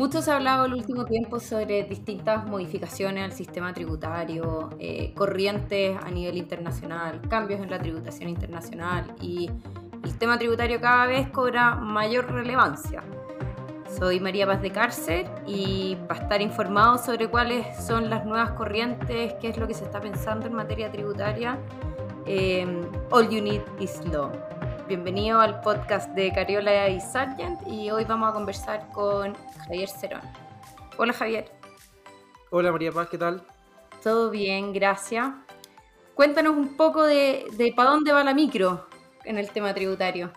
Mucho se ha hablado el último tiempo sobre distintas modificaciones al sistema tributario, eh, corrientes a nivel internacional, cambios en la tributación internacional y el tema tributario cada vez cobra mayor relevancia. Soy María Paz de Cárcel y va a estar informado sobre cuáles son las nuevas corrientes, qué es lo que se está pensando en materia tributaria. Eh, All You Need is Law. Bienvenido al podcast de Cariola y Sargent y hoy vamos a conversar con Javier Cerón. Hola Javier. Hola María Paz, ¿qué tal? Todo bien, gracias. Cuéntanos un poco de, de para dónde va la micro en el tema tributario.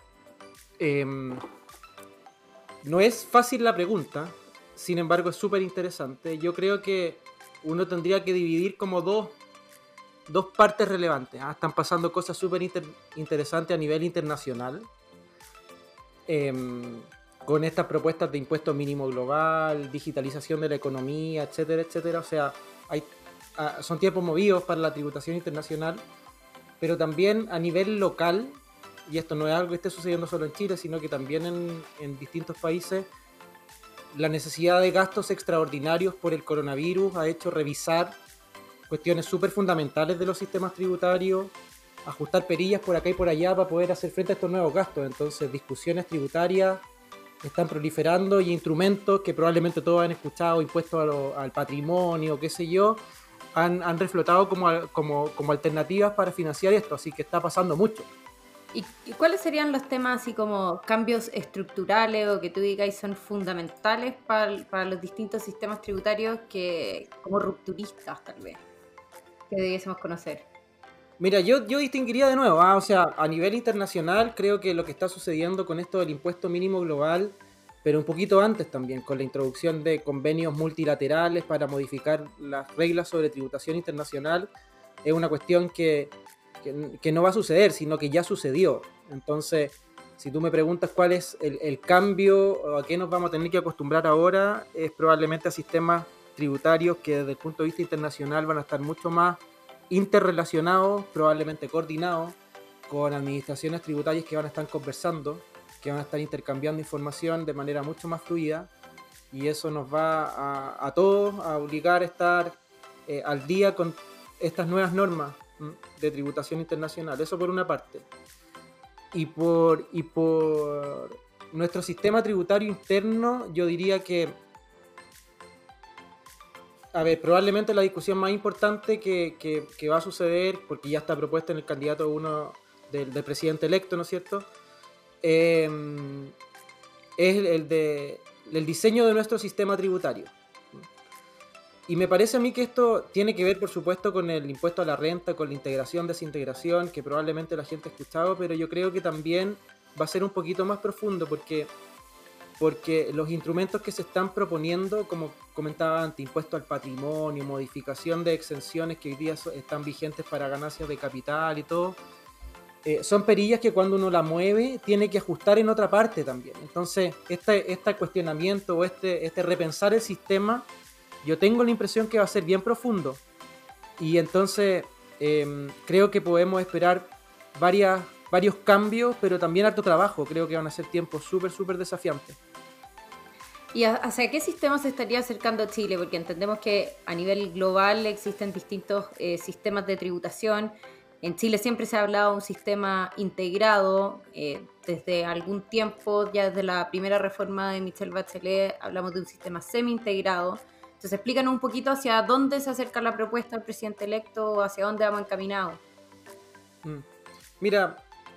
Em, no es fácil la pregunta, sin embargo es súper interesante. Yo creo que uno tendría que dividir como dos dos partes relevantes. ¿ah? Están pasando cosas súper interesantes a nivel internacional. Em, con estas propuestas de impuesto mínimo global, digitalización de la economía, etcétera, etcétera. O sea, hay, ah, son tiempos movidos para la tributación internacional, pero también a nivel local, y esto no es algo que esté sucediendo solo en Chile, sino que también en, en distintos países, la necesidad de gastos extraordinarios por el coronavirus ha hecho revisar cuestiones súper fundamentales de los sistemas tributarios, ajustar perillas por acá y por allá para poder hacer frente a estos nuevos gastos. Entonces, discusiones tributarias están proliferando y instrumentos que probablemente todos han escuchado, impuestos al patrimonio, qué sé yo, han, han reflotado como, alternativas para financiar esto, así que está pasando mucho. ¿Y, cuáles serían los temas así como cambios estructurales o que tú digáis son fundamentales para, para los distintos sistemas tributarios que como rupturistas tal vez? Que debiésemos conocer? Mira, yo, yo distinguiría de nuevo, ah, o sea, a nivel internacional creo que lo que está sucediendo con esto del impuesto mínimo global, pero un poquito antes también, con la introducción de convenios multilaterales para modificar las reglas sobre tributación internacional, es una cuestión que, que, no va a suceder, sino que ya sucedió. Entonces, si tú me preguntas cuál es el, el cambio o a qué nos vamos a tener que acostumbrar ahora, es probablemente a sistemas tributarios que desde el punto de vista internacional van a estar mucho más interrelacionados, probablemente coordinados, con administraciones tributarias que van a estar conversando, que van a estar intercambiando información de manera mucho más fluida y eso nos va a, todos a obligar a estar eh, al día con estas nuevas normas de tributación internacional. Eso por una parte. Y por, y por nuestro sistema tributario interno, yo diría que a ver, probablemente la discusión más importante que, que, va a suceder, porque ya está propuesta en el candidato uno del, presidente electo, ¿no es cierto? Em, es el, de, el diseño de nuestro sistema tributario. Y me parece a mí que esto tiene que ver, por supuesto, con el impuesto a la renta, con la integración, desintegración, que probablemente la gente ha escuchado, pero yo creo que también va a ser un poquito más profundo, porque porque los instrumentos que se están proponiendo, como comentaba antes, impuesto al patrimonio, modificación de exenciones que hoy día están vigentes para ganancias de capital y todo, eh, son perillas que cuando uno la mueve tiene que ajustar en otra parte también. Entonces, este, este cuestionamiento o este, este repensar el sistema, yo tengo la impresión que va a ser bien profundo. Y entonces em, creo que podemos esperar varias, varios cambios, pero también harto trabajo. Creo que van a ser tiempos súper, súper desafiantes. ¿Y hacia qué sistema se estaría acercando Chile? Porque entendemos que a nivel global existen distintos eh, sistemas de tributación. En Chile siempre se ha hablado de un sistema integrado. Eh, desde algún tiempo, ya desde la primera reforma de Michelle Bachelet, hablamos de un sistema semi-integrado. Entonces, explícanos un poquito hacia dónde se acerca la propuesta del presidente electo, hacia dónde vamos encaminados. Mm. Mira,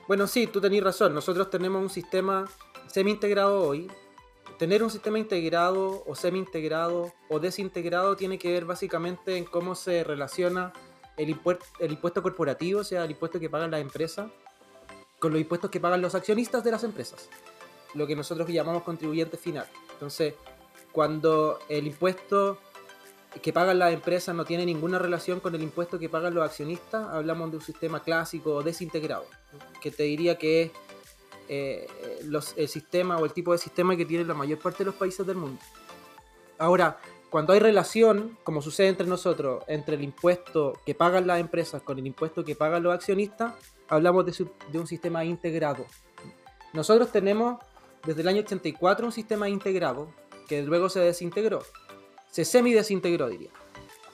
bueno, sí, tú tenés razón. Nosotros tenemos un sistema semi-integrado hoy, tener un sistema integrado o semi-integrado o desintegrado tiene que ver básicamente en cómo se relaciona el, impuesto, corporativo, o sea, el impuesto que pagan las empresas, con los impuestos que pagan los accionistas de las empresas, lo que nosotros llamamos contribuyente final. Entonces, cuando el impuesto que pagan las empresas no tiene ninguna relación con el impuesto que pagan los accionistas, hablamos de un sistema clásico desintegrado, que te diría que es eh, los, el sistema o el tipo de sistema que tiene la mayor parte de los países del mundo. Ahora, cuando hay relación, como sucede entre nosotros, entre el impuesto que pagan las empresas con el impuesto que pagan los accionistas, hablamos de, un sistema integrado. Nosotros tenemos desde el año 84 un sistema integrado que luego se desintegró, se semi-desintegró, diría.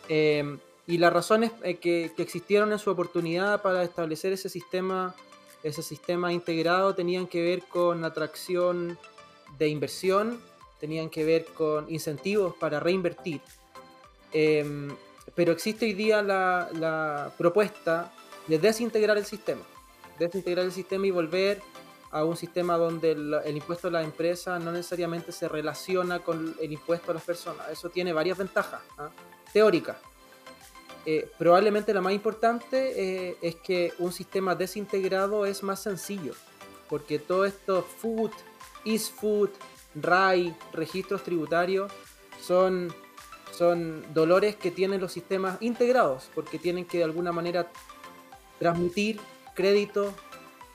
Em, y las razones eh, que, que, existieron en su oportunidad para establecer ese sistema, ese sistema integrado tenían que ver con atracción de inversión, tenían que ver con incentivos para reinvertir. Em, pero existe hoy día la, la, propuesta de desintegrar el sistema, desintegrar el sistema y volver a un sistema donde el, el impuesto a la empresa no necesariamente se relaciona con el impuesto a las personas. Eso tiene varias ventajas ¿ah? teóricas. Eh, probablemente la más importante eh, es que un sistema desintegrado es más sencillo, porque todo esto food, is food, RAI, registros tributarios, son, son dolores que tienen los sistemas integrados, porque tienen que de alguna manera transmitir crédito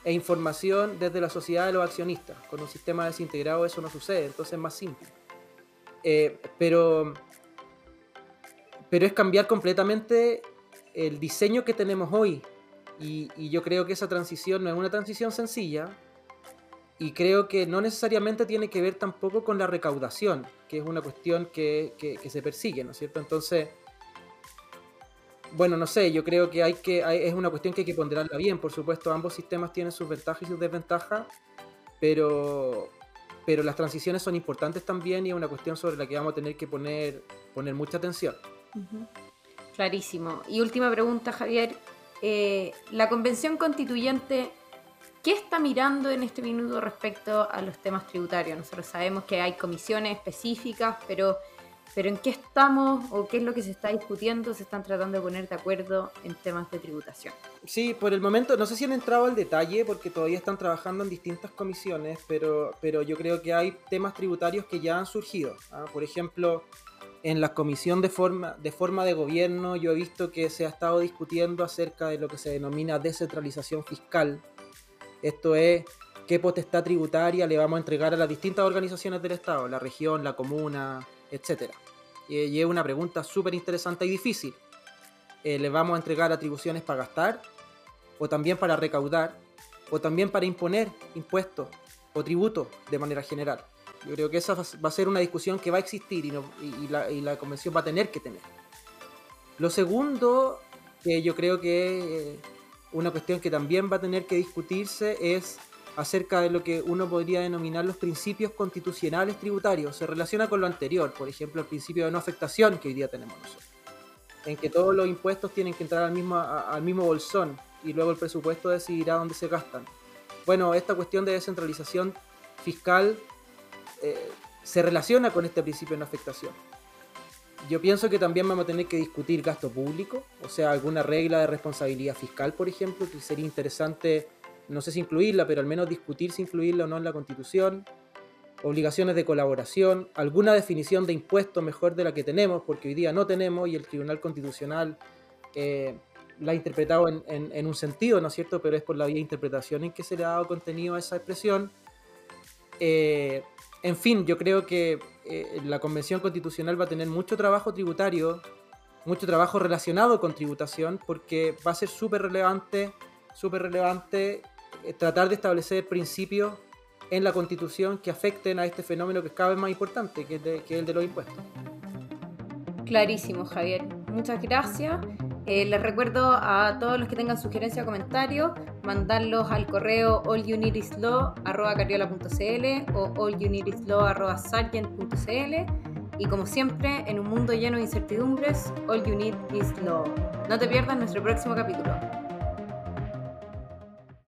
e información desde la sociedad de los accionistas. Con un sistema desintegrado eso no sucede, entonces es más simple. Eh, pero, pero es cambiar completamente el diseño que tenemos hoy. Y, yo creo que esa transición no es una transición sencilla, y creo que no necesariamente tiene que ver tampoco con la recaudación, que es una cuestión que, que, se persigue, ¿no es cierto? Entonces, bueno, no sé, yo creo que hay que es una cuestión que hay que ponderarla bien, por supuesto, ambos sistemas tienen sus ventajas y sus desventajas, pero, pero las transiciones son importantes también y es una cuestión sobre la que vamos a tener que poner, poner mucha atención. Clarísimo. Y última pregunta, Javier. Eh, ¿La convención constituyente ¿Qué está mirando en este minuto respecto a los temas tributarios? Nosotros sabemos que hay comisiones específicas, pero, pero ¿en qué estamos o qué es lo que se está discutiendo? ¿Se están tratando de poner de acuerdo en temas de tributación? Sí, por el momento, no sé si han entrado al detalle porque todavía están trabajando en distintas comisiones, pero, pero yo creo que hay temas tributarios que ya han surgido. ¿ah? Por ejemplo, en la comisión de forma, de gobierno yo he visto que se ha estado discutiendo acerca de lo que se denomina descentralización fiscal esto es qué potestad tributaria le vamos a entregar a las distintas organizaciones del Estado, la región, la comuna, etc. Y es una pregunta súper interesante y difícil. Eh, ¿Le vamos a entregar atribuciones para gastar? ¿O también para recaudar? ¿O también para imponer impuestos o tributos de manera general? Yo creo que esa va a ser una discusión que va a existir y, la, y la, convención va a tener que tener. Lo segundo, que yo creo que una cuestión que también va a tener que discutirse es acerca de lo que uno podría denominar los principios constitucionales tributarios. Se relaciona con lo anterior, por ejemplo, el principio de no afectación que hoy día tenemos nosotros, en que todos los impuestos tienen que entrar al mismo, al mismo bolsón y luego el presupuesto decidirá dónde se gastan. Bueno, esta cuestión de descentralización fiscal eh, se relaciona con este principio de no afectación yo pienso que también vamos a tener que discutir gasto público, o sea, alguna regla de responsabilidad fiscal, por ejemplo, que sería interesante, no sé si incluirla, pero al menos discutir si incluirla o no en la Constitución. Obligaciones de colaboración, alguna definición de impuestos mejor de la que tenemos, porque hoy día no tenemos y el Tribunal Constitucional eh, la ha interpretado en, un sentido, ¿no es cierto? Pero es por la vía de interpretación en que se le ha dado contenido a esa expresión. Eh, en fin, yo creo que eh, la Convención Constitucional va a tener mucho trabajo tributario, mucho trabajo relacionado con tributación, porque va a ser súper relevante, súper relevante eh, tratar de establecer principios en la Constitución que afecten a este fenómeno que es cada vez más importante, que es el de los impuestos. Clarísimo, Javier. Muchas gracias. Eh, les recuerdo a todos los que tengan sugerencias o comentarios, mandarlos al correo allunitislaw.cariola.cl o allunitislaw.sargent.cl y como siempre, en un mundo lleno de incertidumbres, all you need is law. No te pierdas nuestro próximo capítulo.